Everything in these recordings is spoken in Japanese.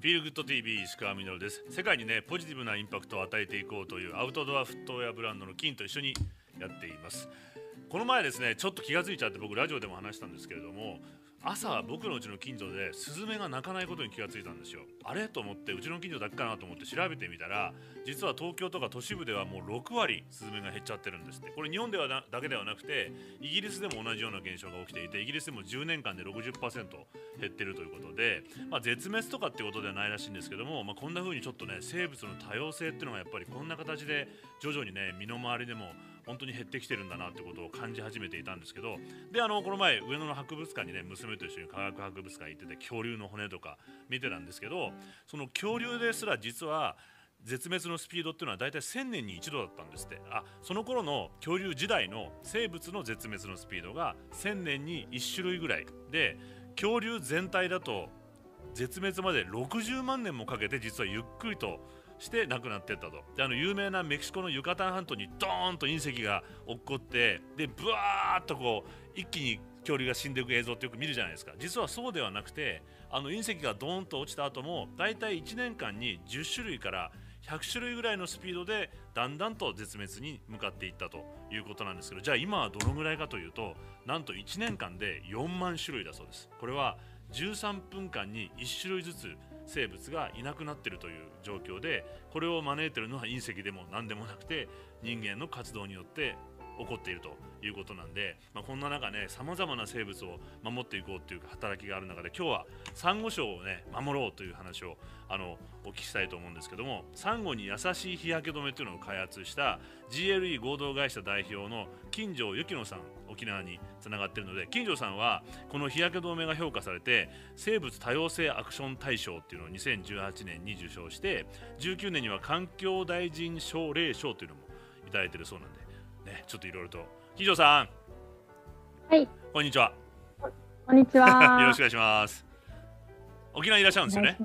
フィールグッド TV 石川稔です。世界にねポジティブなインパクトを与えていこうというアウトドアフットウェアブランドの金と一緒にやっています。この前ですねちょっと気が付いちゃって僕ラジオでも話したんですけれども朝僕のうちの近所でスズメが鳴かないことに気がついたんですよ。あれ？と思ってうちの近所だけかなと思って調べてみたら実は東京とか都市部ではもう6割スズメが減っちゃってるんですって。これ日本ではだけではなくてイギリスでも同じような現象が起きていてイギリスでも10年間で60%減ってるということで、まあ、絶滅とかってことではないらしいんですけども、まあ、こんな風にちょっとね生物の多様性っていうのがやっぱりこんな形で徐々にね身の回りでも本当に減ってきてるんだなってことを感じ始めていたんですけどであのこの前上野の博物館にね娘と一緒に科学博物館行ってて恐竜の骨とか見てたんですけどその恐竜ですら実は絶滅のスピードっていうのは大体1000年に一度だったんですって。あその頃の恐竜時代の生物の絶滅のスピードが1000年に1種類ぐらいで恐竜全体だと絶滅まで60万年もかけて実はゆっくりとして亡くなってったと。であの有名なメキシコのユカタン半島にドーンと隕石が落っこってでブワーッとこう一気に恐竜が死んでいく映像ってよく見るじゃないですか。実はそうではなくてあの隕石がドーンと落ちた後もだいたい1年間に10種類から100種類ぐらいのスピードでだんだんと絶滅に向かっていったということなんですけどじゃあ今はどのぐらいかというとなんと1年間で4万種類だそうです。これは13分間に1種類ずつ生物がいなくなってるという状況でこれを招いてるのは隕石でも何でもなくて人間の活動によって起こっているということなんで、まあ、こんな中ねさまざまな生物を守っていこうという働きがある中で今日はサンゴ礁をね守ろうという話をあのお聞きしたいと思うんですけどもサンゴに優しい日焼け止めというのを開発した GLE 合同会社代表の金城幸乃さん沖縄につながっているので金城さんはこの日焼け止めが評価されて生物多様性アクション大賞っていうのを2018年に受賞して19年には環境大臣奨励賞というのもいただいているそうなんでね、ちょっといろいろと。金城さん。はい。こんにちは。こんにちは。よろしくお願いします。沖縄いらっしゃるんですよね？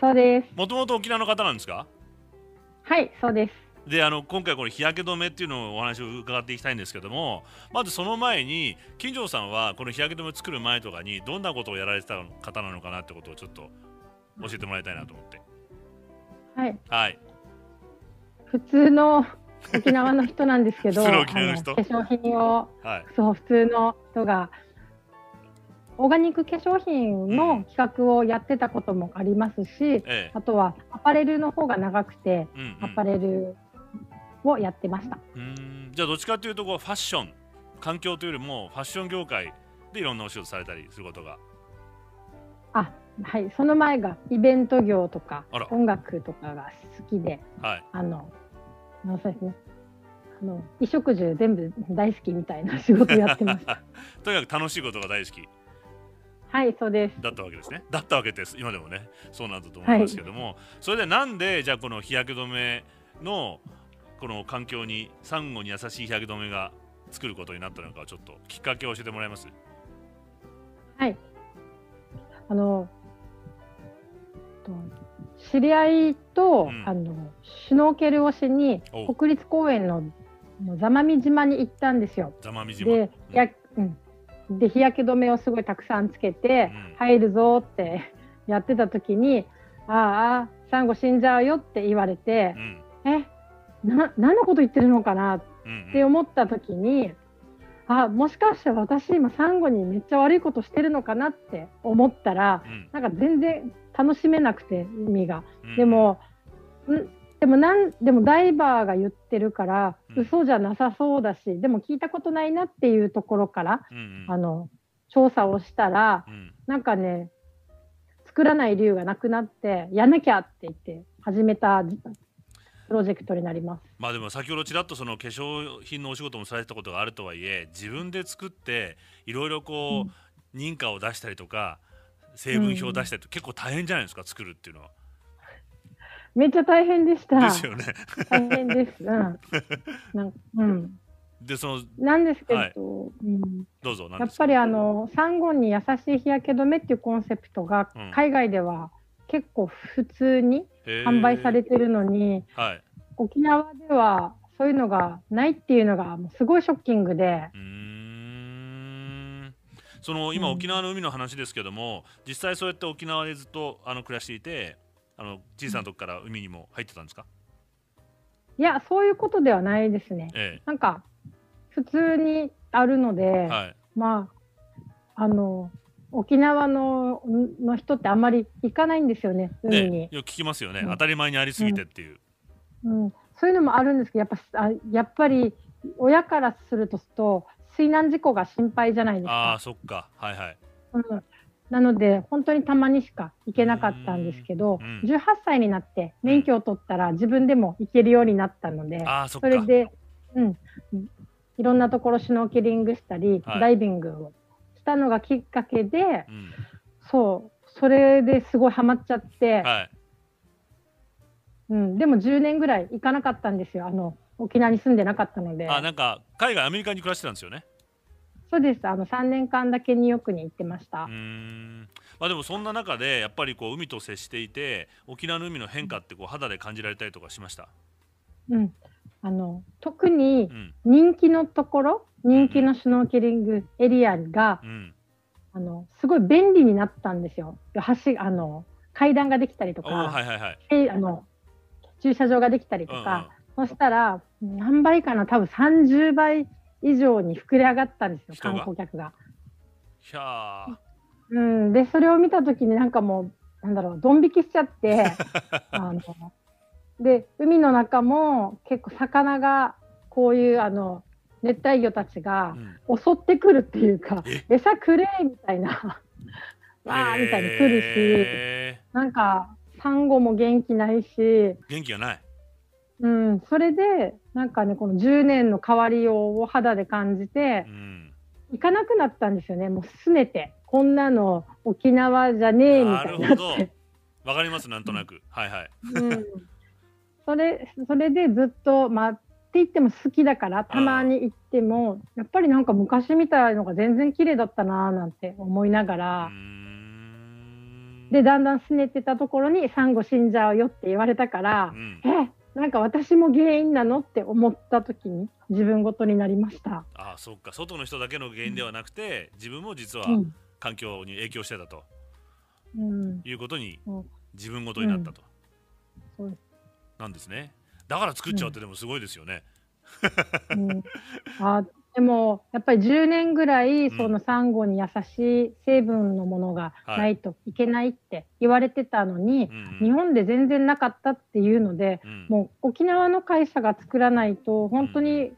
そうです。もともと沖縄の方なんですか？はい、そうです。であの今回この日焼け止めっていうのをお話を伺っていきたいんですけどもまずその前に金城さんはこの日焼け止めを作る前とかにどんなことをやられてた方なのかなってことをちょっと教えてもらいたいなと思って。はい。はい。普通の沖縄の人なんですけど、化粧品を、はい、そう普通の人がオーガニック化粧品の企画をやってたこともありますし、ええ、あとはアパレルの方が長くて、うんうん、アパレルをやってました。じゃあどっちかというとこうファッション環境というよりもファッション業界でいろんなお仕事されたりすることが。あはいその前がイベント業とか音楽とかが好きで、はい、あのあそうですね。あの衣食住全部大好きみたいな仕事やってました。とにかく楽しいことが大好き。はい、そうです。だったわけですね。だったわけです。今でもね、そうなんだと思いますけども、はい、それでなんでじゃあこの日焼け止めのこの環境にサンゴに優しい日焼け止めが作ることになったのかちょっときっかけを教えてもらえます？はい。あの知り合いと、うん、あのシュノーケルをしに国立公園の座間味島に行ったんですよ。座間味島。で,、やうん、で日焼け止めをすごいたくさんつけて、うん、入るぞって やってた時に「ああサンゴ死んじゃうよ」って言われて「うん、えな何のこと言ってるのかな?」って思った時に。あもしかして私今サンゴにめっちゃ悪いことしてるのかなって思ったら、うん、なんか全然楽しめなくて海が、うん、でもん？でもなんでもダイバーが言ってるから、うん、嘘じゃなさそうだしでも聞いたことないなっていうところから、うんうん、あの調査をしたら、うん、なんかね作らない理由がなくなってやなきゃって言って始めたプロジェクトになります。まあでも先ほどちらっとその化粧品のお仕事もされたことがあるとはいえ自分で作っていろいろこう、うん、認可を出したりとか成分表を出したりと、結構大変じゃないですか作るっていうのは。めっちゃ大変でした。ですよね。大変です。うん。なんうん。でそのなんですけど、はい、うん、どうぞやっぱりあのサンゴに優しい日焼け止めっていうコンセプトが海外では結構普通に販売されてるのに、はい、沖縄ではそういうのがないっていうのがもうすごいショッキングで。うん。その今、沖縄の海の話ですけども実際そうやって沖縄でずっとあの暮らしていてあの小さなとこから海にも入ってたんですか？いやそういうことではないですね、ええ、なんか普通にあるので、はい、まああの沖縄のの人ってあんまり行かないんですよね海に、ね、よく聞きますよね、うん、当たり前にありすぎてっていう、うん、うん、そういうのもあるんですけどやっぱあやっぱり親からすると水難事故が心配じゃないですか。ああそっか。はいはい、うん、なので本当にたまにしか行けなかったんですけど、うん、18歳になって免許を取ったら自分でも行けるようになったので、それで、うん、いろんなところシュノーケリングしたり、はい、ダイビングをしたのがきっかけで、うん、そうそれですごいハマっちゃって、はい、うん、でも10年ぐらい行かなかったんですよ。あの沖縄に住んでなかったので。あなんか海外アメリカに暮らしてたんですよね。そうです。あの3年間だけニューヨークに行ってました。うん。まあでもそんな中でやっぱりこう海と接していて沖縄の海の変化ってこう肌で感じられたりとかしました？うんあの特に人気のところ、うん、人気のシュノーケリングエリアが、うん、あのすごい便利になったんですよ。橋あの階段ができたりとか、はいはいはい、あの駐車場ができたりとか、うんうん、そしたら何倍かな多分30倍以上に膨れ上がったんですよ観光客が。うん、でそれを見た時になんかもうなんだろうドン引きしちゃって あので海の中も結構魚がこういうあの熱帯魚たちが襲ってくるっていうか、うん、餌くれみたいなわー。みたいに来るし、えー、なんかサンゴも元気ないし。元気がない。うん、それでなんかねこの10年の変わりようを肌で感じて、うん、行かなくなったんですよね。もうすねて。こんなの沖縄じゃねえみたいになって。わかりますなんとなく、はいはい、うん、それそれでずっとまあって言っても好きだからたまに行ってもやっぱりなんか昔みたいのが全然綺麗だったなーなんて思いながら。でだんだんすねてたところに「サンゴ死んじゃうよ」って言われたから「うん、えなんか私も原因なのって思った時に自分ごとになりました。ああそっか。外の人だけの原因ではなくて、自分も実は環境に影響してたと、うん、いうことに自分ごとになったと、うん、なんですね。だから作っちゃうってでもすごいですよね、うん、あでもやっぱり10年ぐらいそのサンゴに優しい成分のものがないといけないって言われてたのに、はい、日本で全然なかったっていうので、うん、もう沖縄の会社が作らないと本当に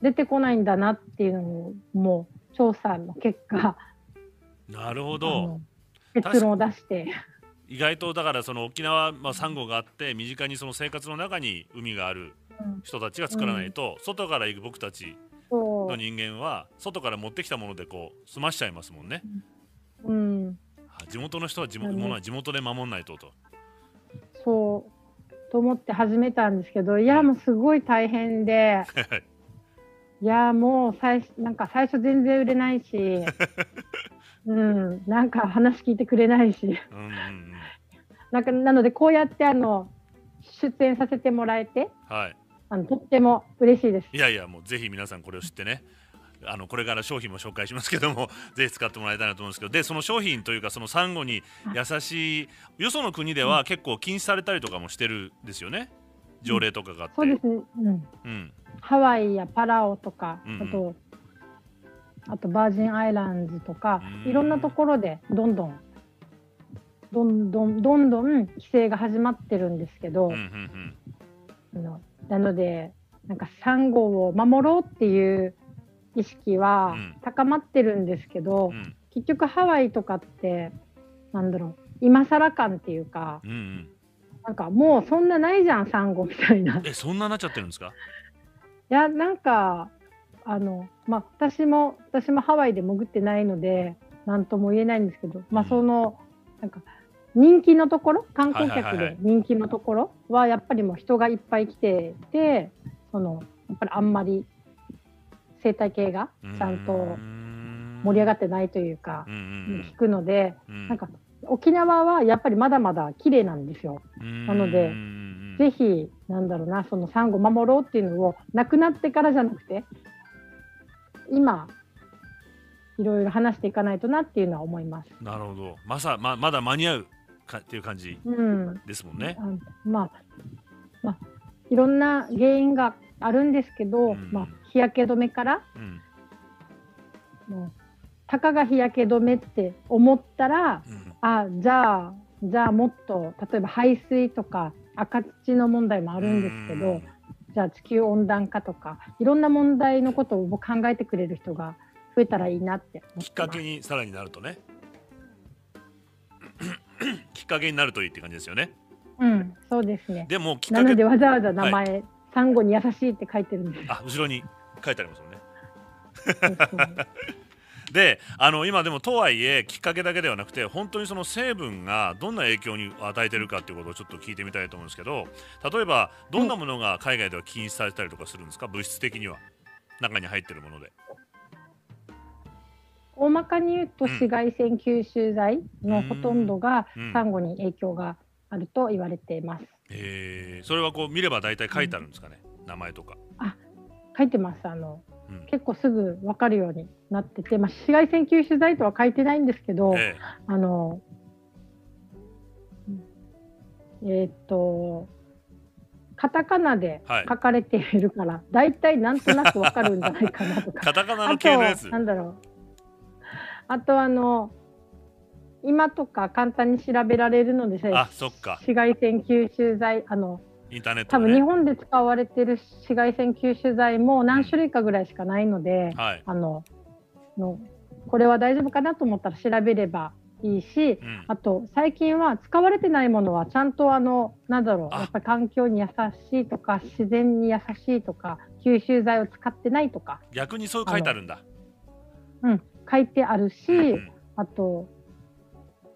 出てこないんだなっていうのをもう調査の結果。なるほど。結論を出して。意外とだからその沖縄、まあ、サンゴがあって身近にその生活の中に海がある人たちが作らないと、外から行く僕たちの人間は外から持ってきたものでこう済ましちゃいますもんね。うん、地元の人は地元ものは地元で守んないとと。そう。と思って始めたんですけどいやもうすごい大変で。い。やもう最なんか最初全然売れないし、うん、なんか話聞いてくれないし、うんうんうん、なんかなのでこうやってあの出演させてもらえて、はい、あのとっても嬉しいです。いやいやもうぜひ皆さんこれを知ってね。あのこれから商品も紹介しますけども ぜひ使ってもらいたいなと思うんですけど。でその商品というかそのサンゴに優しいよその国では結構禁止されたりとかもしてるんですよね。条例とかがあって、そうですね、うん。うん、ハワイやパラオとか、うんうん、あとあとバージンアイランズとかいろんなところでどんどんどんどんどんどん規制が始まってるんですけど、うんうんうん、なのでなんかサンゴを守ろうっていう意識は高まってるんですけど、うん、結局ハワイとかってなんだろう今更感っていうか、うんうん、なんかもうそんなないじゃんサンゴみたいな。えそんななっちゃってるんですか？いやなんかあのまあ私も私もハワイで潜ってないので何とも言えないんですけど、まあその、うん、なんか人気のところ？観光客で人気のところはやっぱりもう人がいっぱい来ててそのやっぱりあんまり生態系がちゃんと盛り上がってないというか聞くのでなんか沖縄はやっぱりまだまだ綺麗なんですよ。なのでぜひなんだろうなそのサンゴ守ろうっていうのをなくなってからじゃなくて今いろいろ話していかないとなっていうのは思います。なるほど。まさままだ間に合うかっていう感じですもんね。うん、まあ、まあ、いろんな原因があるんですけど、うん、まあ、日焼け止めから、うん、もうたかが日焼け止めって思ったら、うん、あじゃあじゃあもっと例えば排水とか赤土の問題もあるんですけど、じゃあ地球温暖化とかいろんな問題のことを考えてくれる人が増えたらいいなってきっかけにさらになるとね きっかけになるといいって感じですよね。うん、そうですね。でもなのでわざわざ名前、はい、サンゴに優しいって書いてるんです。あ、後ろに書いてありますもんね。で あの今でもとはいえきっかけだけではなくて本当にその成分がどんな影響に与えてるかっていうことをちょっと聞いてみたいと思うんですけど例えばどんなものが海外では禁止されたりとかするんですか、物質的には中に入ってるもので。大まかに言うと紫外線吸収剤のほとんどがサンゴに影響があると言われています。えー、それはこう見れば大体書いてあるんですかね、うん、名前とか。あ書いてます。あの、うん、結構すぐ分かるようになってて、まあ、紫外線吸収剤とは書いてないんですけど、えー、あのえー、っとカタカナで書かれているから、はい、大体なんとなく分かるんじゃないかなとか。カタカナの系のやつ。なんだろうあとあの今とか簡単に調べられるのであそっか。紫外線吸収剤あのインターネット、ね、多分日本で使われてる紫外線吸収剤も何種類かぐらいしかないので、はい、あののこれは大丈夫かなと思ったら調べればいいし、うん、あと最近は使われてないものはちゃんとあのなんだろうやっぱり環境に優しいとか自然に優しいとか吸収剤を使ってないとか。逆にそう書いてあるんだ。うん書いてあるし、うん、あと,、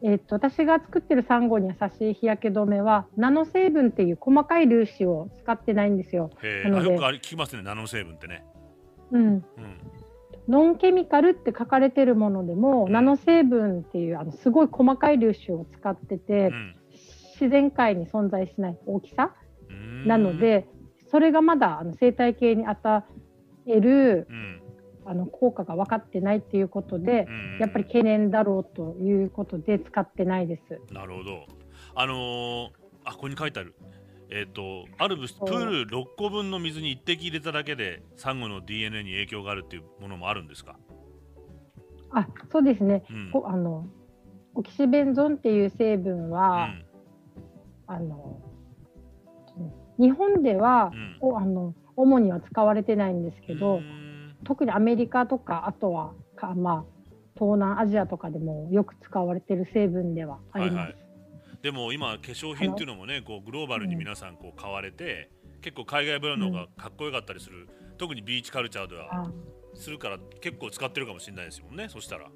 えーと、私が作ってるサンゴに優しい日焼け止めはナノ成分っていう細かい粒子を使ってないんですよ。なのでよく聞きますねナノ成分ってね。うん、うん。ノンケミカルって書かれてるものでも、うん、ナノ成分っていうあのすごい細かい粒子を使ってて、うん、自然界に存在しない大きさなのでそれがまだあの生態系に与える、うん、あの効果が分かってないっていうことで、やっぱり懸念だろうということで使ってないです。なるほど。あのー、あここに書いてある。えっ、ー、とある物質プール6個分の水に1滴入れただけでサンゴの DNA に影響があるっていうものもあるんですか？あそうですね。うん、あのオキシベンゾンっていう成分は、うん、あの日本では、うん、あの主には使われてないんですけど。特にアメリカとかあとはか、まあ、東南アジアとかでもよく使われてる成分ではあります。はいはい、でも今化粧品っていうのもねこうグローバルに皆さんこう買われて、うん、結構海外ブランドがかっこよかったりする、うん、特にビーチカルチャーではするから結構使ってるかもしれないですよねそしたら。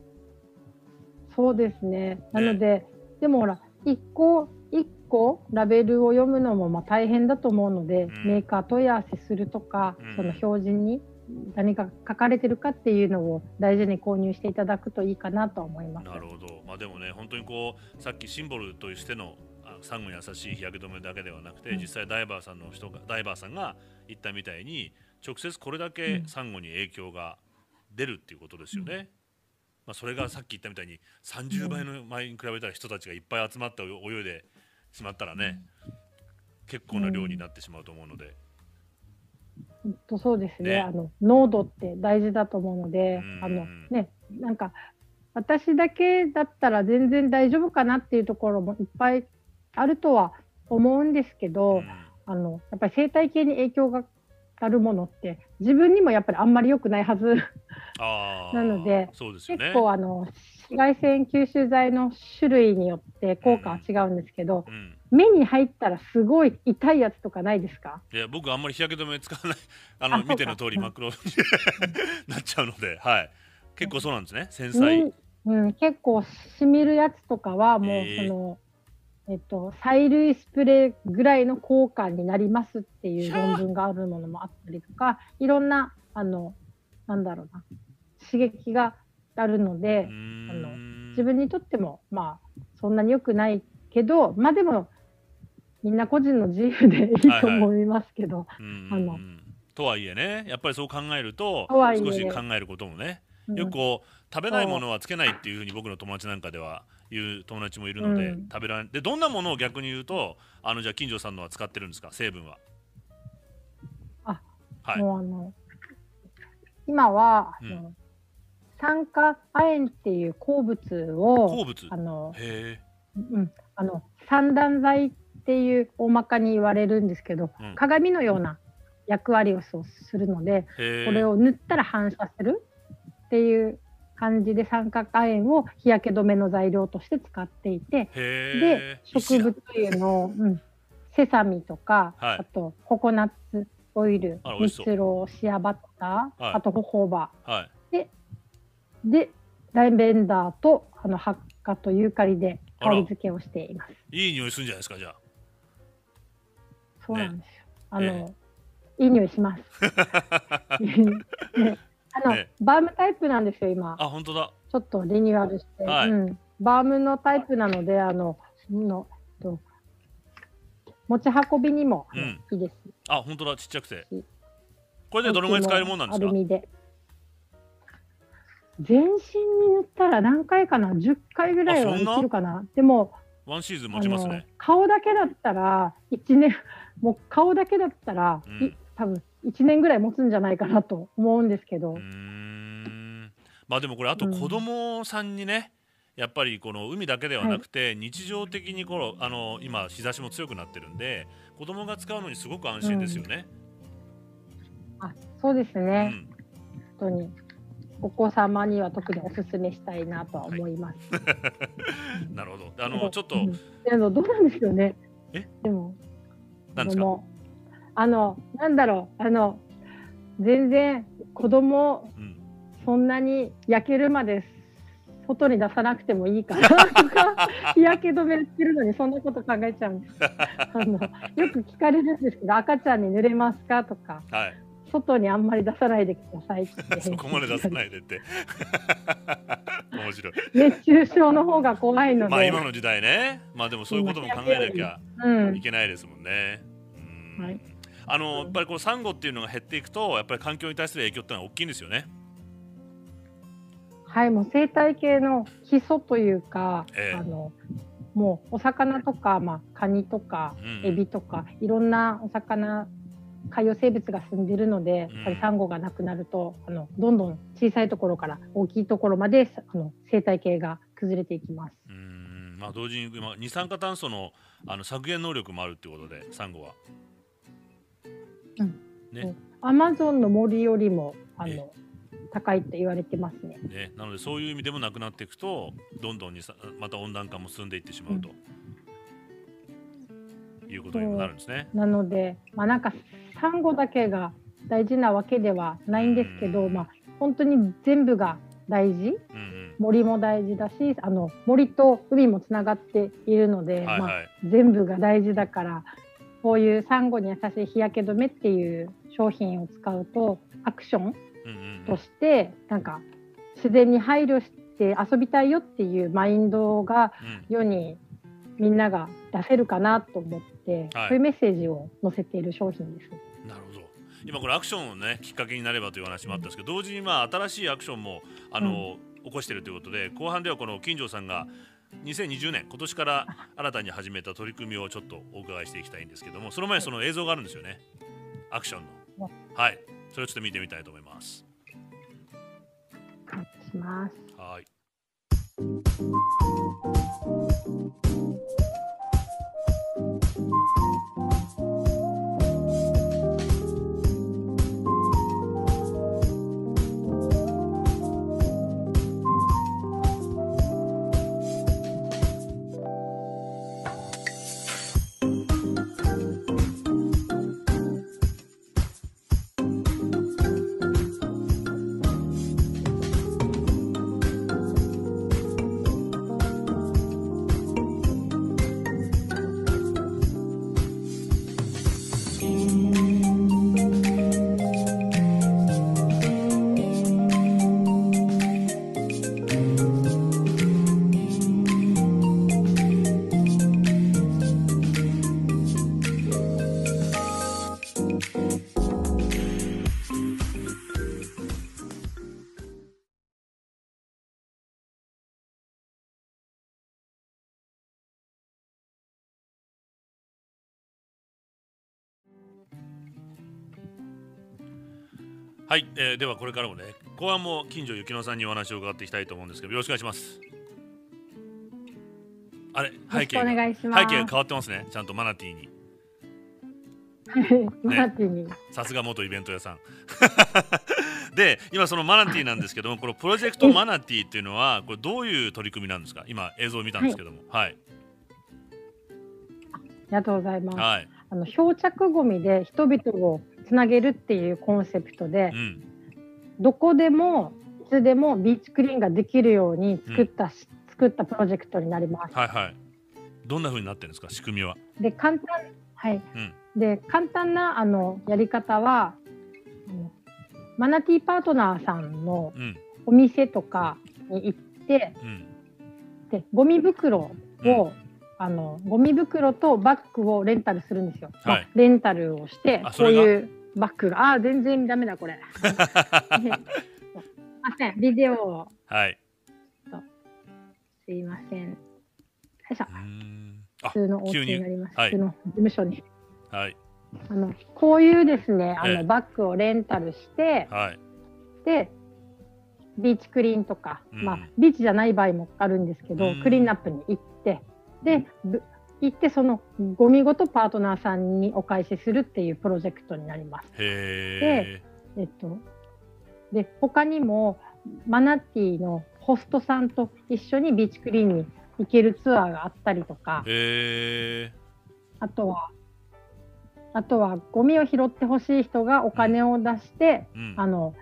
そうですね。なので、ね、でもほら1個1個ラベルを読むのもまあ大変だと思うので、うん、メーカー問い合わせするとか、その標準に何が書かれてるかっていうのを大事に購入していただくといいかなと思います。なるほど。まあでもね本当にこうさっきシンボルとしてのサンゴに優しい日焼け止めだけではなくて、うん、実際ダイバーさんの人がダイバーさんが言ったみたいに直接これだけサンゴに影響が出るっていうことですよね。うん、まあそれがさっき言ったみたいに30倍の前に比べたら人たちがいっぱい集まって泳いでしまったらね、結構な量になってしまうと思うので。とそうですね、ね、あの濃度って大事だと思うので、あのね、なんか私だけだったら全然大丈夫かなっていうところもいっぱいあるとは思うんですけど、あのやっぱり生態系に影響があるものって自分にもやっぱりあんまり良くないはず。なので、ね、結構あの紫外線吸収剤の種類によって効果は違うんですけど、うんうん目に入ったらすごい痛いやつとかないですか？いや僕あんまり日焼け止め使わない。あの見ての通り真っ黒になっちゃうので、はい、結構そうなんですね繊細、うん、結構しみるやつとかはもうその、えー、えっと、催涙スプレーぐらいの効果になりますっていう論文があるものもあったりとかいろんなあのなんだろうな刺激があるのであの自分にとってもまあそんなに良くないけどまあでもみんな個人の自由でいいと思いますけど、とはいえねやっぱりそう考えると少し考えることもねよくこう食べないものはつけないっていうふうに僕の友達なんかでは言う友達もいるので、うん、食べられでどんなものを逆に言うとあのじゃあ金城さんのは使ってるんですか？成分は。あはい。もうあの今は、うん、酸化亜鉛っていう鉱物を鉱物？あのへうん、あの三段剤っていう大まかに言われるんですけど、うん、鏡のような役割をするのでこれを塗ったら反射するっていう感じで三角亜鉛を日焼け止めの材料として使っていてで植物油の、うん、セサミとか、はい、あとココナッツオイル蜜ろシアバッター、はい、あとホホバ、はい、ででライベンダーとあのハッカとユーカリで香り付けをしています。いい匂いするんじゃないですかじゃあそうなんですよ、ね、あの、いい匂いします。ね、あの、ね、バームタイプなんですよ今。あ本当だ。ちょっとリニューアルして、はい、うん、バームのタイプなのであののと持ち運びにも、うん、いいです。あ本当だ。ちっちゃくて。これでどのぐらい使えるもんなんですか？アルミで。全身に塗ったら何回かな？10回ぐらいはできるかな？でもワンシーズン持ちますね。顔だけだったら1年もう顔だけだったら、うん、多分1年ぐらい持つんじゃないかなと思うんですけど。まあでもこれあと子供さんにね、うん、やっぱりこの海だけではなくて、はい、日常的にこのあの今日差しも強くなってるんで子供が使うのにすごく安心ですよね。うん、あそうですね、本当にお子様には特にお勧めしたいなとは思います。はい、なるほど。あのちょっと、あのどうなんですよね。え？でもなんですか？あのなんだろう。あの全然子供、うん、そんなに焼けるまで外に出さなくてもいいかなとか日焼け止めしてるのにそんなこと考えちゃうんです。あのよく聞かれるんですけど赤ちゃんに濡れますかとか、はい、外にあんまり出さないでくださいって。そこまで出さないでって。面白い。熱中症の方が怖いので。まあ今の時代ね。まあでもそういうことも考えなきゃいけないですもんね、うん、はい。あのやっぱりこのサンゴっていうのが減っていくとやっぱり環境に対する影響ってのは大きいんですよね。はいもう生態系の基礎というか、えー、あのもうお魚とか、まあ、カニとか、エビとかいろんなお魚海洋生物が住んでるので、やっぱりサンゴがなくなるとあのどんどん小さいところから大きいところまであの生態系が崩れていきます。うんまあ、同時に今二酸化炭素のあの削減能力もあるっていうことでサンゴは。うん、ね。アマゾンの森よりもあの高いって言われてますね。ね。なのでそういう意味でもなくなっていくとどんどんにまた温暖化も進んでいってしまうと。うん。いうことにもなるんですね。なので、まあ、なんかサンゴだけが大事なわけではないんですけど、まあ、本当に全部が大事、うんうん、森も大事だしあの森と海もつながっているので、はいはい、まあ、全部が大事だからこういうサンゴに優しい日焼け止めっていう商品を使うとアクションとして、なんか自然に配慮して遊びたいよっていうマインドが世にみんなが出せるかなと思って、はい、そういうメッセージを載せている商品です。なるほど。今これアクションをねきっかけになればという話もあったんですけど、同時にまあ新しいアクションもあの、うん、起こしているということで後半ではこの金城さんが2020年今年から新たに始めた取り組みをちょっとお伺いしていきたいんですけどもその前にその映像があるんですよね。アクションの。はい。それをちょっと見てみたいと思います。します。はいはい、えー、ではこれからもね後半も近所ゆきのさんにお話を伺っていきたいと思うんですけどよろしくお願いします。あれ背景が背景が変わってますねちゃんとマナティーに。マナティーに。さすが元イベント屋さん。で今そのマナティーなんですけどもこのプロジェクトマナティーっていうのはこれどういう取り組みなんですか？今映像を見たんですけども。はい、はい、ありがとうございます、はい、あの漂着ごみで人々をつなげるっていうコンセプトで、うん、どこでもいつでもビーチクリーンができるように作った、うん、作ったプロジェクトになります。はいはい。どんな風になってるんですか？仕組みは？で簡単はい。うん、で簡単なあのやり方は、マナティーパートナーさんのお店とかに行って、うん、でゴミ袋を、あのゴミ袋とバッグをレンタルするんですよ。はい、レンタルをしてこういうバッグがああ全然ダメだこれ。すいませんビデオを。はい。すいません。よいしょ。普通のお家になります。普通の事務所に。はい。あのこういうですねあの、ええ、バッグをレンタルして、はい、でビーチクリーンとか、うん、まあビーチじゃない場合もあるんですけど、うん、クリーンアップに行ってで行ってそのゴミごとパートナーさんにお返しするっていうプロジェクトになります。で、えっと、で他にもマナティーのホストさんと一緒にビーチクリーンに行けるツアーがあったりとか、あとはあとはゴミを拾ってほしい人がお金を出して、うん、あの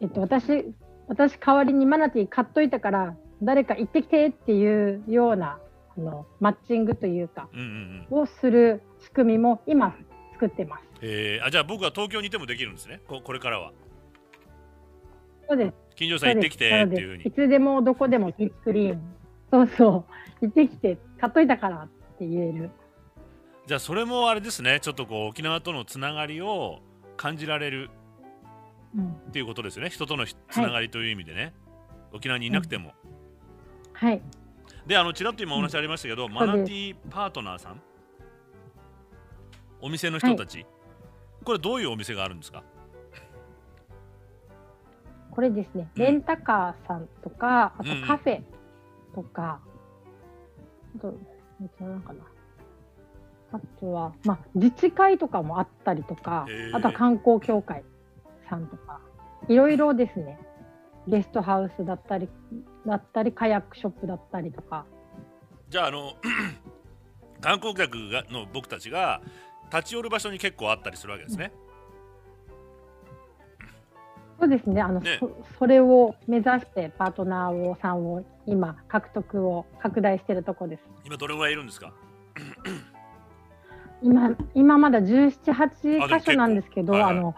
えっと私私代わりにマナティー買っといたから誰か行ってきてっていうようなあのマッチングというか、うんうんうん、をする仕組みも今作ってます。えー、あじゃあ僕は東京にいてもできるんですねここれからは。そうです。近所さん行ってきてっていうふうに。いつでもどこでもビッグリーン。そうそう。行ってきて買っといたからって言える。じゃあそれもあれですねちょっとこう沖縄とのつながりを感じられるっていうことですよね、人とのつながりという意味でね、はい、沖縄にいなくても。うん、はいであのちらっと今お話ありましたけど、うん、マナティーパートナーさん。お店の人たち、はい、これどういうお店があるんですか？これですね、レンタカーさんとか、あとカフェとか、うん、あと、なんかな。あとは、まあ、自治会とかもあったりとか、あとは観光協会さんとか、いろいろですね、ゲストハウスだったり、だったり、カヤックショップだったりとか。じゃあ、あの、観光客がの僕たちが立ち寄る場所に結構あったりするわけですね。そうですね。あの、ね、そそれを目指してパートナーをさんを今獲得を拡大しているところです。今どれぐらいいるんですか？今今まだ17、8箇所なんですけど、あの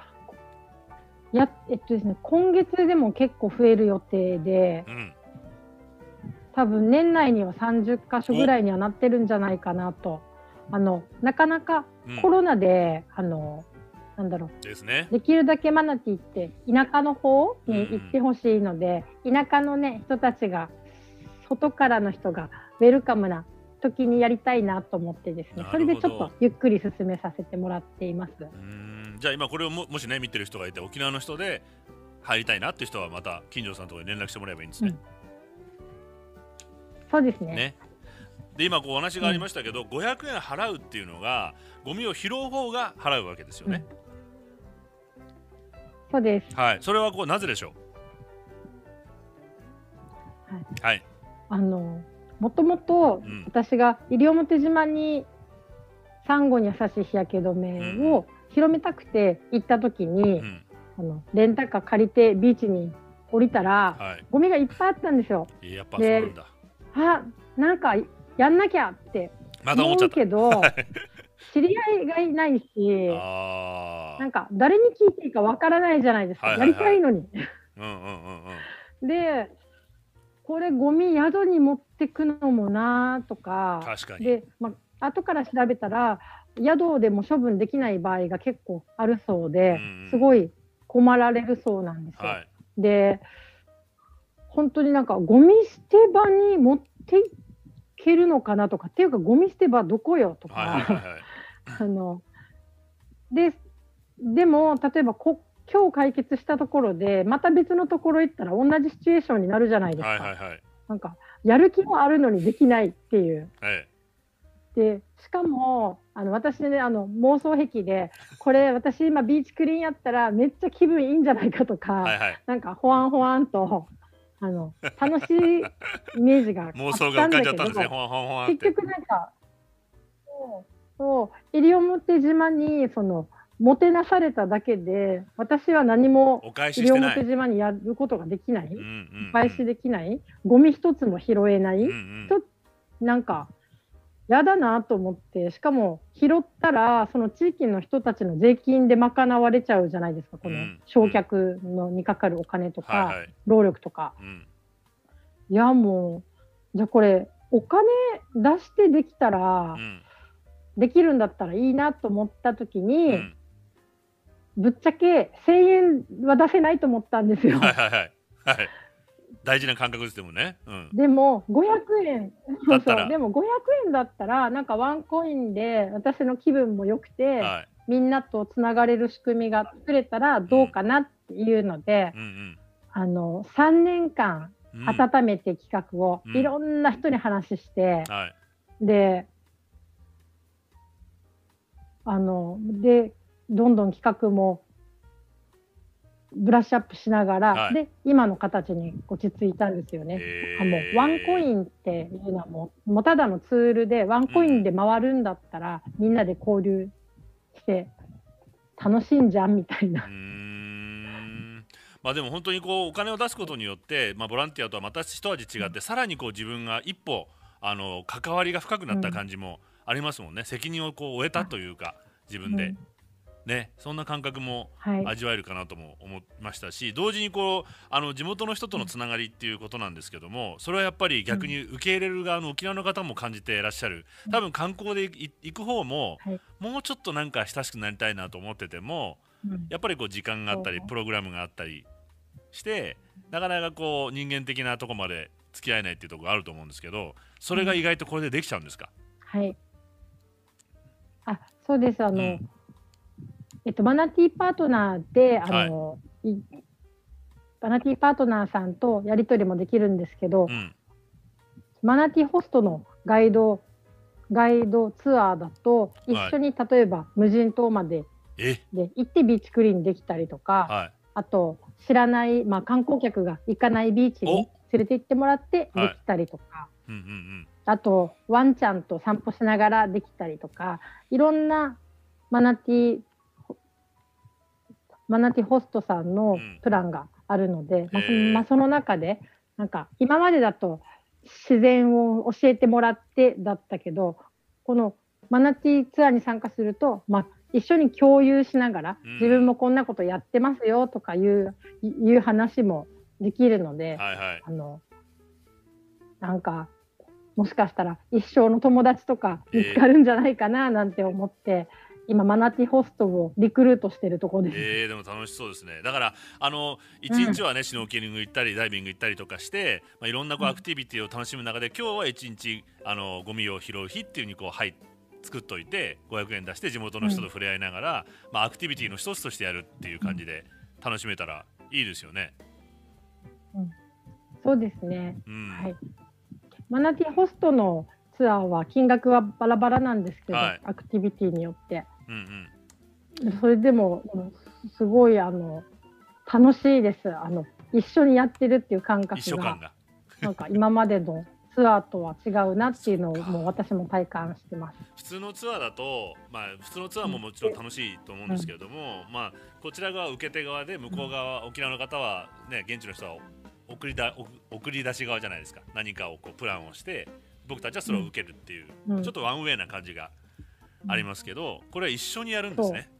やえっとですね今月でも結構増える予定で、うん、多分年内には30箇所ぐらいにはなってるんじゃないかなと。あのなかなかコロナで、うん、あのなんだろう。ですね。できるだけマナティって田舎の方に行ってほしいので、うん、田舎のね人たちが外からの人がウェルカムな時にやりたいなと思ってですね。それでちょっとゆっくり進めさせてもらっていますじゃあ今これをももしね見てる人がいて沖縄の人で入りたいなっていう人はまた近所さんとかに連絡してもらえばいいんですね、うん、そうですね。ね。で今こうお話がありましたけど、うん、500円払うっていうのがゴミを拾う方が払うわけですよね、うん、そうです。はい。それはこうなぜでしょう？はい、はい、あのもともと私が西表島にサンゴに優しい日焼け止めを広めたくて行った時に、うん、あのレンタカー借りてビーチに降りたら、はい、ゴミがいっぱいあったんですよ。やっあなんかやんなきゃって思うけど、知り合いがいないしなんか誰に聞いていいかわからないじゃないですか、はいはいはい、やりたいのに。うんうんうんうん、でこれゴミ宿に持ってくのもなとか。確かに。で、まあ後から調べたら宿でも処分できない場合が結構あるそうで、うんすごい困られるそうなんですよ。はい、で本当になんかゴミ捨て場に持っていけるのかなとかっていうかゴミ捨て場どこよとか、あのででも例えばこ今日解決したところでまた別のところ行ったら同じシチュエーションになるじゃないですか。なんかやる気もあるのにできないっていう。はい、でしかもあの私ねあの妄想癖でこれ私今ビーチクリーンやったらめっちゃ気分いいんじゃないかとか、はいはい、なんかほわんほわんとあの楽しいイメージが妄想が浮かんじゃったんですね。結局なんかそう西表島にそのもてなされただけで私は何も西表島にやることができない、お返しできない。ゴミ一つも拾えない、うんうん、なんか嫌だなと思ってしかも拾ったらその地域の人たちの税金で賄われちゃうじゃないですかこの焼却のにかかるお金とか、労力とか、うん、いやもうじゃあこれお金出してできたら、うん、できるんだったらいいなと思った時に、うん、ぶっちゃけ1000円は出せないと思ったんですよ。はいはいはい、はい大事な感覚ですでもね、うん、でも500円。そう そう。でも500円だったらなんかワンコインで私の気分も良くて、はい、みんなとつながれる仕組みが作れたらどうかなっていうので、うんうん。うん、あの3年間温めて企画を、いろんな人に話して、はい、であのでどんどん企画もブラッシュアップしながら、はい、で今の形に落ち着いたんですよね。あもうワンコインっていうのはもうもうただのツールでワンコインで回るんだったら、うん、みんなで交流して楽しいんじゃんみたいな。まあでも本当にこうお金を出すことによって、まあ、ボランティアとはまた一味違って、うん、さらにこう自分が一歩あの関わりが深くなった感じもありますもんね、うん、責任をこう終えたというか自分で。ね、そんな感覚も味わえるかなとも思いましたし、はい、同時にこうあの地元の人とのつながりっていうことなんですけどもそれはやっぱり逆に受け入れる側の沖縄の方も感じていらっしゃる。多分観光で行く方も、はい、もうちょっとなんか親しくなりたいなと思ってても、うん、やっぱりこう時間があったりプログラムがあったりしてなかなかこう人間的なとこまで付き合えないっていうところがあると思うんですけどそれが意外とこれでできちゃうんですか、うん、はい。あそうです。あの、うんえっと、マナティーパートナーで、あの、はい、マナティーパートナーさんとやり取りもできるんですけど、うん、マナティーホストのガイド、ガイドツアーだと、一緒に例えば無人島までで行ってビーチクリーンできたりとか、はい、あと知らない、まあ、観光客が行かないビーチに連れて行ってもらってできたりとか、あとワンちゃんと散歩しながらできたりとかいろんなマナティーマナティホストさんのプランがあるので、うん、まあその中でなんか今までだと自然を教えてもらってだったけどこのマナティツアーに参加すると、まあ、一緒に共有しながら、うん、自分もこんなことやってますよとかいういう話もできるので、はいはい、あのなんかもしかしたら一生の友達とか見つかるんじゃないかななんて思って、今マナティホストをリクルートしてるところです。えー、でも楽しそうですね。だからあの一日はね、うん、シュノーケリング行ったりダイビング行ったりとかして、まあいろんなこうアクティビティを楽しむ中で、今日は一日あのゴミを拾う日っていうにこうはい作っといて500円出して地元の人と触れ合いながら、うん、まあアクティビティの一つとしてやるっていう感じで楽しめたらいいですよね。うん、そうですね。うん、はい。マナティホストのツアーは金額はバラバラなんですけど、はい、アクティビティによって。うんうん、それでもすごいあの楽しいです。あの一緒にやってるっていう感覚が。なんか今までのツアーとは違うなっていうのをもう私も体感してます。普通のツアーだと、まあ、普通のツアーももちろん楽しいと思うんですけれども、うん、まあ、こちら側受け手側で向こう側、うん、沖縄の方は、ね、現地の人は送りだ送り出し側じゃないですか。何かをこうプランをして僕たちはそれを受けるっていう、うん、ちょっとワンウェイな感じがありますけど、これは一緒にやるんですね。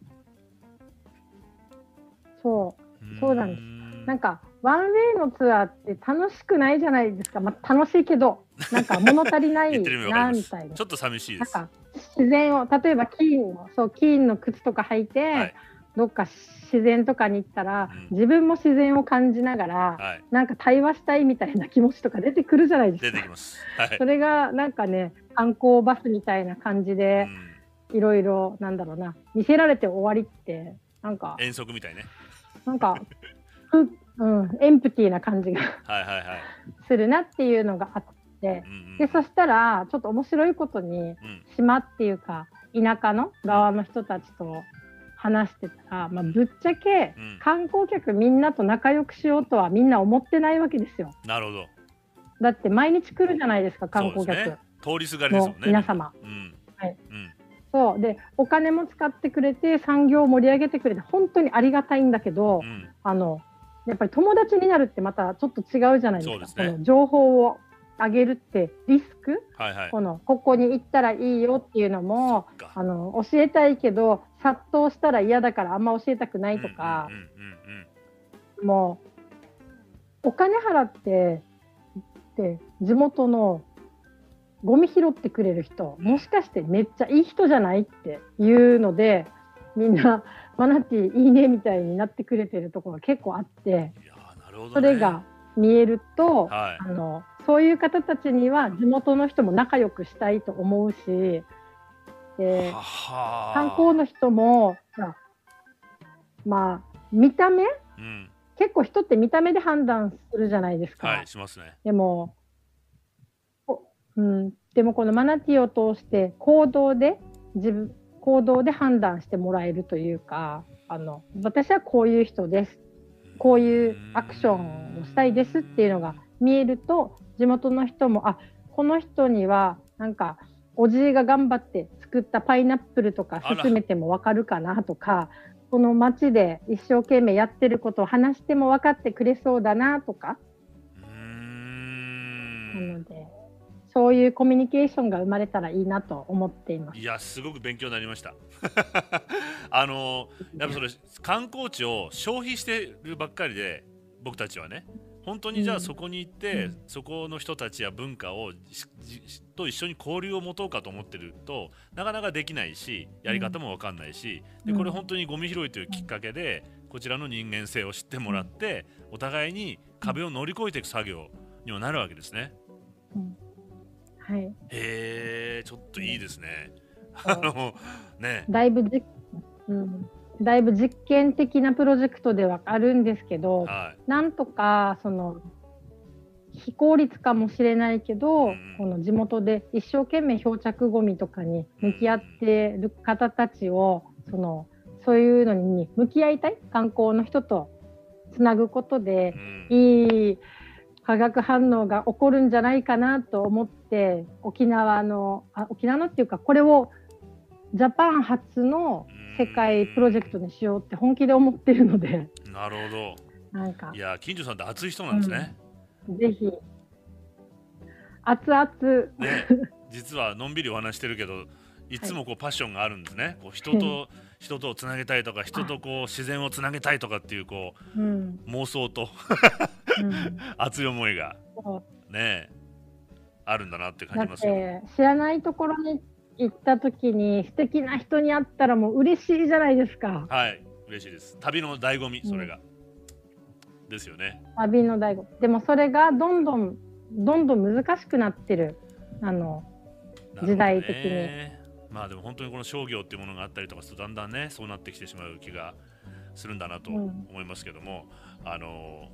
そう。そう。なんです。なんかワンウェイのツアーって楽しくないじゃないですか、まあ、楽しいけどなんか物足りないなみたいな。ちょっと寂しいです。なんか自然を例えば金のそう金の靴とか履いて、はい、どっか自然とかに行ったら、うん、自分も自然を感じながら、はい、なんか対話したいみたいな気持ちとか出てくるじゃないですか。出てきます、はい、それがなんかね観光バスみたいな感じで、うんいろいろなんだろうな見せられて終わりってなんか遠足みたいね。なんか、ううん、エンプティーな感じがはいはいはい。するなっていうのがあって、うんうん、でそしたらちょっと面白いことに、うん、島っていうか田舎の側の人たちと話してたら、まあ、ぶっちゃけ観光客みんなと仲良くしようとはみんな思ってないわけですよ。なるほど。だって毎日来るじゃないですか観光客、ね、通りすがりですもんね皆様。うん、はい、うんそう。でお金も使ってくれて産業を盛り上げてくれて本当にありがたいんだけど、うん、あのやっぱり友達になるってまたちょっと違うじゃないですか、ね、の情報をあげるってリスク、はいはい、このここに行ったらいいよっていうのもあの教えたいけど殺到したら嫌だからあんま教えたくないとか、もうお金払ってで地元のゴミ拾ってくれる人もしかしてめっちゃいい人じゃないっていうのでみんな マナティーいいねみたいになってくれてるところが結構あって、ね、それが見えると、はい、あのそういう方たちには地元の人も仲良くしたいと思うしで観光の人もまあ見た目、うん、結構人って見た目で判断するじゃないですか。はい、しますね。でもうん、でもこのマナティーを通して行動で自分行動で判断してもらえるというかあの私はこういう人です。こういうアクションをしたいですっていうのが見えると地元の人もあこの人にはなんかおじいが頑張って作ったパイナップルとか勧めても分かるかなとかこの町で一生懸命やってることを話しても分かってくれそうだなとか。なのでそういうコミュニケーションが生まれたらいいなと思っています。いや、すごく勉強になりました。あの、やっぱそれ観光地を消費してるばっかりで、僕たちはね。本当にじゃあそこに行って、うん、そこの人たちや文化をと一緒に交流を持とうかと思ってるとなかなかできないしやり方も分かんないし、でこれ本当にゴミ拾いというきっかけでこちらの人間性を知ってもらってお互いに壁を乗り越えていく作業にもなるわけですね。うんはい。へえ、ちょっといいですね。あのね。だいぶじ、うん、だいぶ実験的なプロジェクトではあるんですけど、はい、なんとかその非効率かもしれないけど、うん、この地元で一生懸命漂着ごみとかに向き合ってる方たちを、うん、そのそういうのに向き合いたい観光の人とつなぐことで、うん、いい化学反応が起こるんじゃないかなと思って沖縄のあ沖縄のっていうかこれをジャパン初の世界プロジェクトにしようって本気で思ってるので。なるほど。なんか。いや金城さんって熱い人なんですね、うん、ぜひ。熱々。ね。実はのんびりお話してるけどいつもこうパッションがあるんですね、こう人と、人とつなげたいとか人とこう自然をつなげたいとかっていうこう、うん、妄想と 熱い思いがねあるんだなって感じますよ。知らないところに行った時に素敵な人に会ったらもう嬉しいじゃないですか。はい嬉しいです。旅の醍醐味それが、うん、ですよね。旅の醍醐味。でもそれがどんどんどんどん難しくなってる。あの時代的にまあでも本当にこの商業っていうものがあったりとかするとだんだんねそうなってきてしまう気がするんだなと思いますけども、うん、あの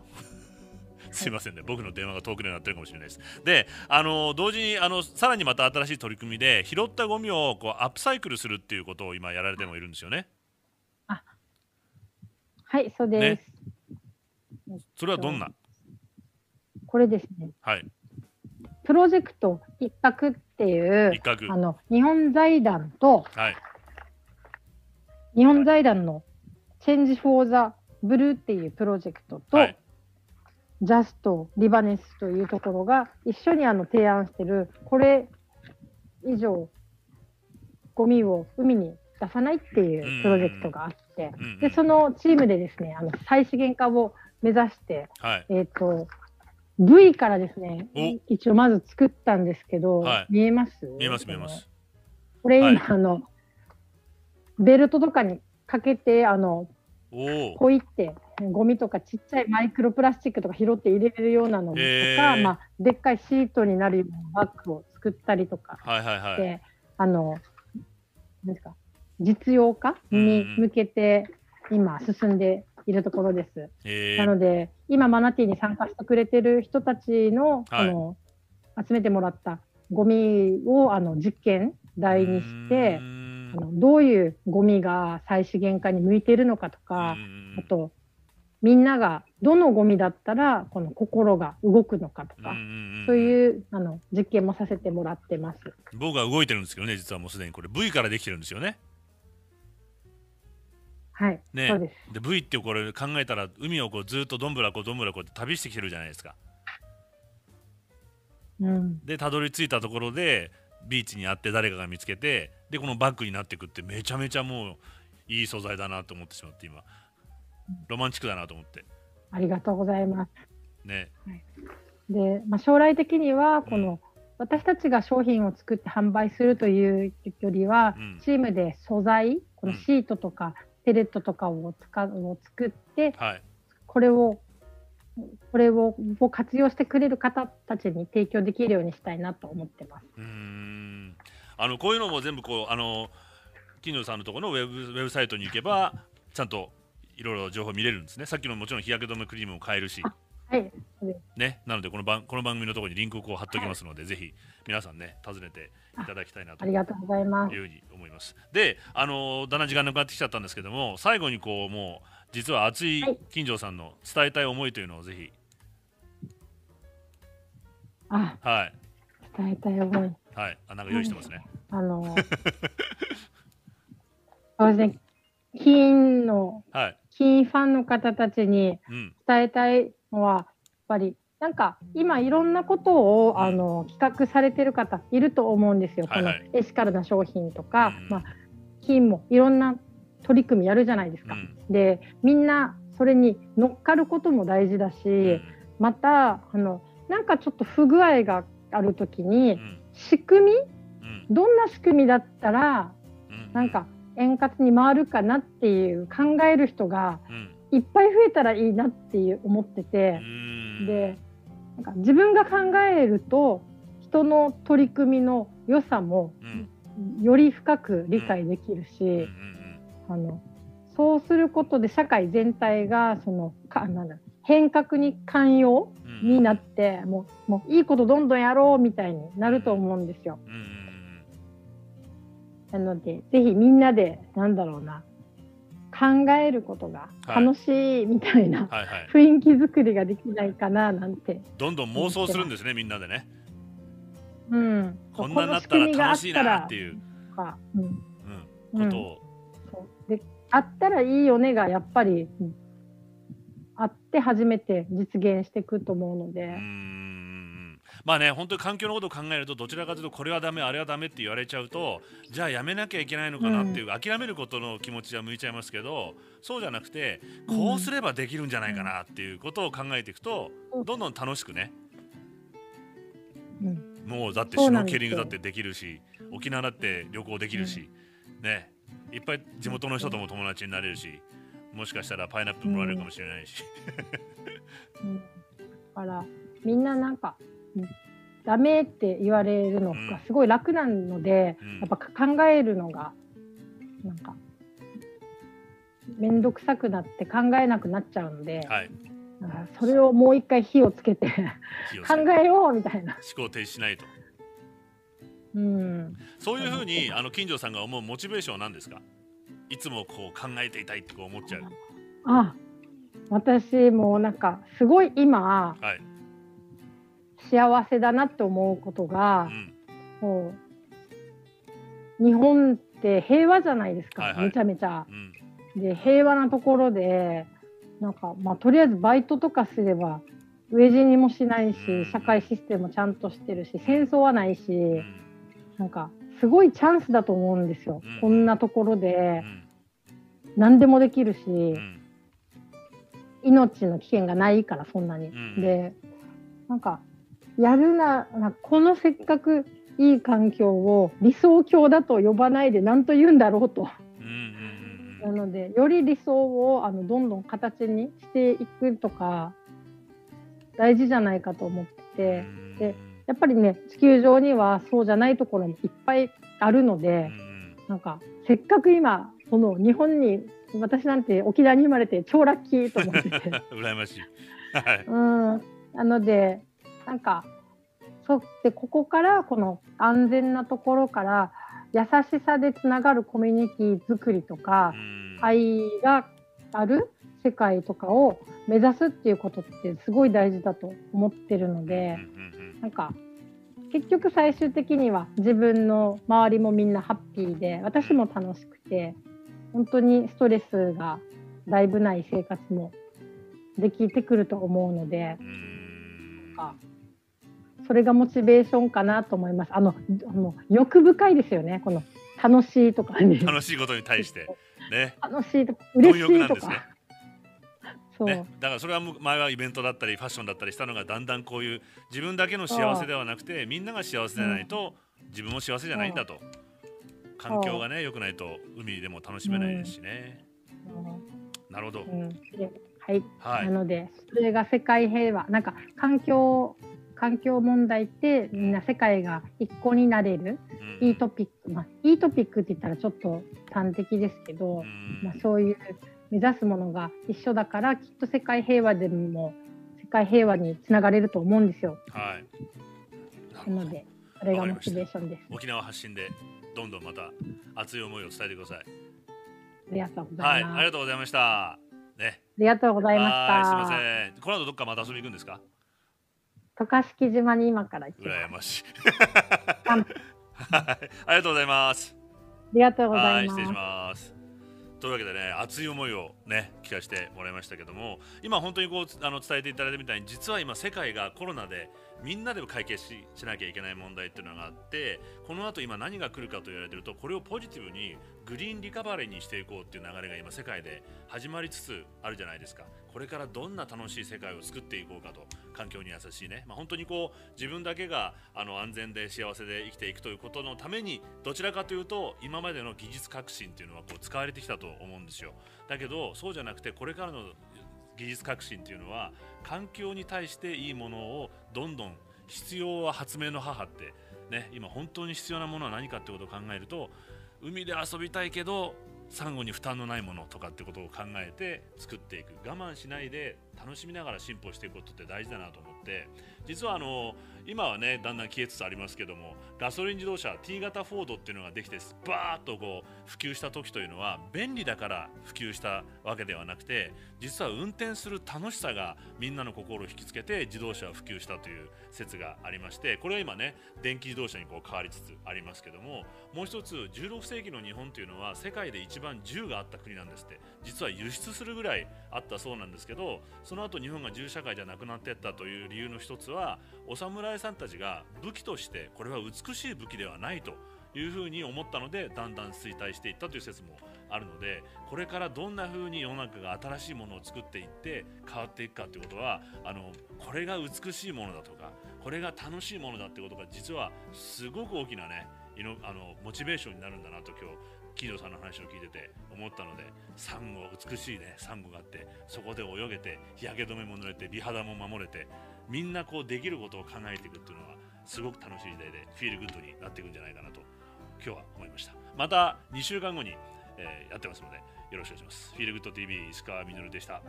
すいませんね、僕の電話が遠くになってるかもしれないです。で、あの同時にあのさらにまた新しい取り組みで拾ったゴミをこうアップサイクルするっていうことを今やられてもいるんですよね。あ、はい、そうです。ね、それはどんな？これですね。はい。プロジェクト一角っていうあの日本財団と、はい、日本財団のチェンジフォーザブルーっていうプロジェクトと、はい、ジャスト、リバネスというところが一緒にあの提案してる、これ以上、ゴミを海に出さないっていうプロジェクトがあって、でそのチームでですね、あの再資源化を目指して、はい、えっ、ー、と、V からですね、一応まず作ったんですけど、はい、見えます？見えます、見えます。これ今、はい、あの、ベルトとかにかけて、あの、ポイってゴミとかちっちゃいマイクロプラスチックとか拾って入れるようなのとか、えー、まあ、でっかいシートになるようなバッグを作ったりとかして、はいはいはい、あのですか実用化に向けて今進んでいるところです。なので今マナティーに参加してくれてる人たちの,、はい、の集めてもらったゴミをあの実験台にしてあのどういうゴミが再資源化に向いているのかとかあとみんながどのゴミだったらこの心が動くのかとか、そういうあの実験もさせてもらってます。僕は動いてるんですけどね実はもうすでにこれ。V からできてるんですよね。はい、ね、そうです。で V ってこれ考えたら海をこうずっとどんぶらこどんぶらこって旅してきてるじゃないですか。うん、でたどり着いたところでビーチにあって誰かが見つけてでこのバッグになっていくってめちゃめちゃもういい素材だなと思ってしまって今。ロマンチックだなと思って。ありがとうございます。ね、はい、で、まあ、将来的にはこの、うん、私たちが商品を作って販売するというよりは、うん、チームで素材このシートとかペレットとかを使うを作って、はい、これをこれをを活用してくれる方たちに提供できるようにしたいなと思ってます。うんあのこういうのも全部こうあの金城さんのところのウェブウェブサイトに行けばちゃんといろいろ情報見れるんですね。さっきのもちろん日焼け止めクリームも買えるし。はい。ね、なのでこの番この番組のところにリンクをこう貼っておきますので、はい、ぜひ皆さんね訪ねていただきたいなとありがとうございます。いうふうに思います。で、あのだんだん時間なくなってきちゃったんですけども、最後にこうもう実は熱い金城さんの伝えたい思いというのをぜひあ、はい。伝えたい思い。はい。あ、なんか用意してますね。あの。そうですね。金の、はい、金ファンの方たちに伝えたいのは、やっぱり。なんか今いろんなことを、あの企画されてる方いると思うんですよ。はいはい、このエシカルな商品とか、うん、まあ金もいろんな取り組みやるじゃないですか。うん、でみんなそれに乗っかることも大事だし、うん、またあのなんかちょっと不具合がある時に、仕組み、どんな仕組みだったら、なんか円滑に回るかなっていう考える人がいっぱい増えたらいいなっていう思ってて、でなんか自分が考えると人の取り組みの良さもより深く理解できるし、あのそうすることで社会全体がそのかなんだ変革に寛容になって、うん、もうもういいことどんどんやろうみたいになると思うんですよ。なのでぜひみんなでなんだろうな考えることが楽しいみたいな、雰囲気作りができないかななんて。どんどん妄想するんですねみんなでね。うん、こんなになったら楽しいなっていう。か、うんうん、ことを、うん、であったらいいよねがやっぱり、うん。あって初めて実現していくと思うので。まあね本当に環境のことを考えるとどちらかというとこれはダメあれはダメって言われちゃうとじゃあやめなきゃいけないのかなっていう、うん、諦めることの気持ちは向いちゃいますけどそうじゃなくてこうすればできるんじゃないかなっていうことを考えていくと、どんどん楽しくね、うん、もうだってシュノーケリングだってできるし沖縄だって旅行できるし、うん、ね。いっぱい地元の人とも友達になれるし。もしかしたらパイナップルもらえるかもしれないし、うん、だからみんななんかダメって言われるのがすごい楽なので、うん、やっぱ考えるのがなんか面倒くさくなって考えなくなっちゃうので、はい、それをもう一回火をつけて。考えようみたいな。思考停止しないと、うん、そういうふうにあの金城さんが思うモチベーションは何ですか？いつもこう考えていたいってこう思っちゃう。あ私もなんかすごい今、はい、幸せだなって思うことが、うん、もう日本って平和じゃないですか、はいはい、めちゃめちゃ。うん、で平和なところでなんか、まあ、とりあえずバイトとかすれば飢え死にもしないし、うん、社会システムもちゃんとしてるし戦争はないし、うん、なんかすごいチャンスだと思うんですよ、うん、こんなところで、何でもできるし、命の危険がないからそんなに。でなんかやるならこのせっかくいい環境を理想郷だと呼ばないで何と言うんだろうと。なのでより理想をあのどんどん形にしていくとか大事じゃないかと思ってて。でやっぱりね地球上にはそうじゃないところもいっぱいあるので、うん、なんかせっかく今この日本に私なんて沖縄に生まれて超ラッキーと思ってて。羨ましい、はい、うん。なのでなんかそってここからこの安全なところから優しさでつながるコミュニティ作りとか、愛がある世界とかを目指すっていうことってすごい大事だと思ってるので、なんか結局最終的には自分の周りもみんなハッピーで私も楽しくて本当にストレスがだいぶない生活もできてくると思うので。それがモチベーションかなと思います。あの、あの欲深いですよね。この楽しいとか。ね。楽しいことに対して。ね。楽しいとか、嬉しいとか。ね、そう、ね、だからそれは前はイベントだったりファッションだったりしたのがだんだんこういう自分だけの幸せではなくてみんなが幸せでないと、自分も幸せじゃないんだと。環境がね良くないと海でも楽しめないですしね、なるほど、うん、はい、はい、なのでそれが世界平和。なんか環境環境問題ってみんな世界が一個になれる、うん、いいトピック、まあ、いいトピックって言ったらちょっと端的ですけど、うん、まあ、そういう目指すものが一緒だからきっと世界平和でも世界平和につながれると思うんですよ。はい、なのでそれがモチベーションです。沖縄発信でどんどんまた熱い思いを伝えてください。ありがとうございます。はい、ありがとうございました。ね。ありがとうございました。すみません。この後どっかまた遊び行くんですか？渡嘉敷島に今から行きます。羨ましい。ありがとうございます。ありがとうございます。失礼します。というわけでね熱い思いをね聞かせてもらいましたけども今本当にこうあの伝えていただいたみたいに実は今世界がコロナでみんなで解決ししなきゃいけない問題っていうのがあってこの後今何が来るかと言われてるとこれをポジティブにグリーンリカバリーにしていこうっていう流れが今世界で始まりつつあるじゃないですか。これからどんな楽しい世界を作っていこうかと環境に優しいね、まあ、本当にこう自分だけがあの安全で幸せで生きていくということのためにどちらかというと今までの技術革新っていうのはこう使われてきたと思うんですよ。だけどそうじゃなくてこれからの技術革新っていうのは環境に対していいものをどんどん必要は発明の母ってね今本当に必要なものは何かってことを考えると海で遊びたいけどサンゴに負担のないものとかってことを考えて作っていく。我慢しないで楽しみながら進歩していくことって大事だなと思って実はあの今はねだんだん消えつつありますけどもガソリン自動車 T 型フォードっていうのができてバーッとこう普及した時というのは便利だから普及したわけではなくて実は運転する楽しさがみんなの心を引きつけて自動車を普及したという説がありましてこれは今ね電気自動車にこう変わりつつありますけどももう一つ16世紀の日本というのは世界で一番銃があった国なんですって。実は輸出するぐらいあったそうなんですけどその後日本が銃社会じゃなくなってったという理由の一つはお侍さんたちが武器としてこれは美しい武器ではないというふうに思ったのでだんだん衰退していったという説もあるのでこれからどんなふうに世の中が新しいものを作っていって変わっていくかということはあのこれが美しいものだとかこれが楽しいものだってことが実はすごく大きなねあのモチベーションになるんだなと今日金城さんの話を聞いてて思ったのでサンゴ美しいねサンゴがあってそこで泳げて日焼け止めも塗れて美肌も守れてみんなこうできることを考えていくっていうのはすごく楽しい時代で feel good になっていくんじゃないかなと今日は思いました。また2週間後に、えー、やってますのでよろしくお願いします。フィールグッド TV 石川稔でした。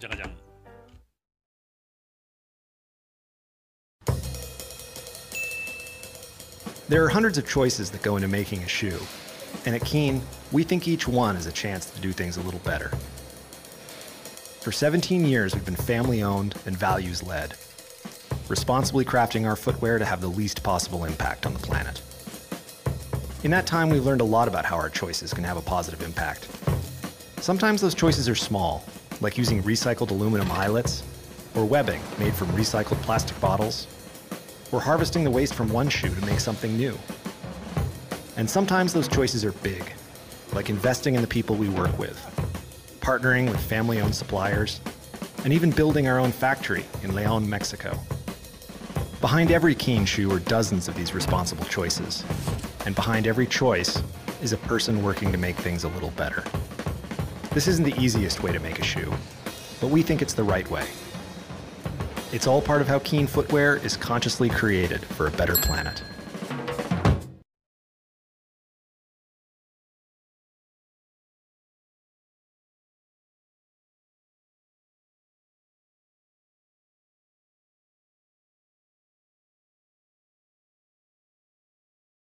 じゃがじゃん。There are hundreds of choices that go into making a shoe, and at Keen, we think each one is a chance to do things a little better. For 17 years, we've been family owned and values led, responsibly crafting our footwear to have the least possible impact on the planet. In that time, we've learned a lot about how our choices can have a positive impact. Sometimes those choices are small, like using recycled aluminum eyelets, or webbing made from recycled plastic bottles, we're harvesting the waste from one shoe to make something new. And sometimes those choices are big, like investing in the people we work with, partnering with family owned suppliers, and even building our own factory in Leon, Mexico. Behind every Keen shoe are dozens of these responsible choices. And behind every choice is a person working to make things a little better. This isn't the easiest way to make a shoe, but we think it's the right way. It's all part of how Keen Footwear is consciously created for a better planet.